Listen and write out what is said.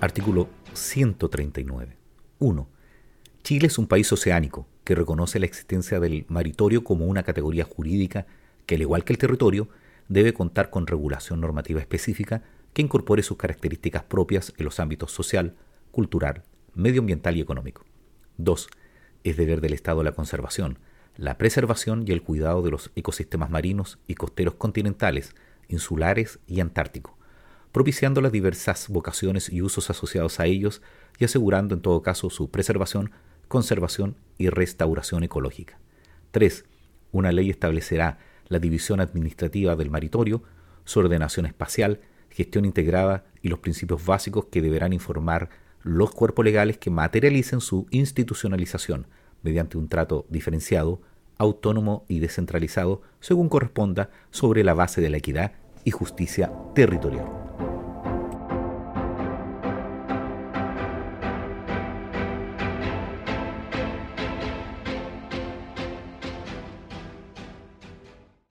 Artículo 139. 1. Chile es un país oceánico que reconoce la existencia del maritorio como una categoría jurídica que, al igual que el territorio, debe contar con regulación normativa específica que incorpore sus características propias en los ámbitos social, cultural, medioambiental y económico. 2. Es deber del Estado la conservación, la preservación y el cuidado de los ecosistemas marinos y costeros continentales, insulares y antárticos, propiciando las diversas vocaciones y usos asociados a ellos y asegurando en todo caso su preservación, conservación y restauración ecológica. 3. Una ley establecerá la división administrativa del maritorio, su ordenación espacial, gestión integrada y los principios básicos que deberán informar los cuerpos legales que materialicen su institucionalización mediante un trato diferenciado, autónomo y descentralizado según corresponda sobre la base de la equidad y justicia territorial.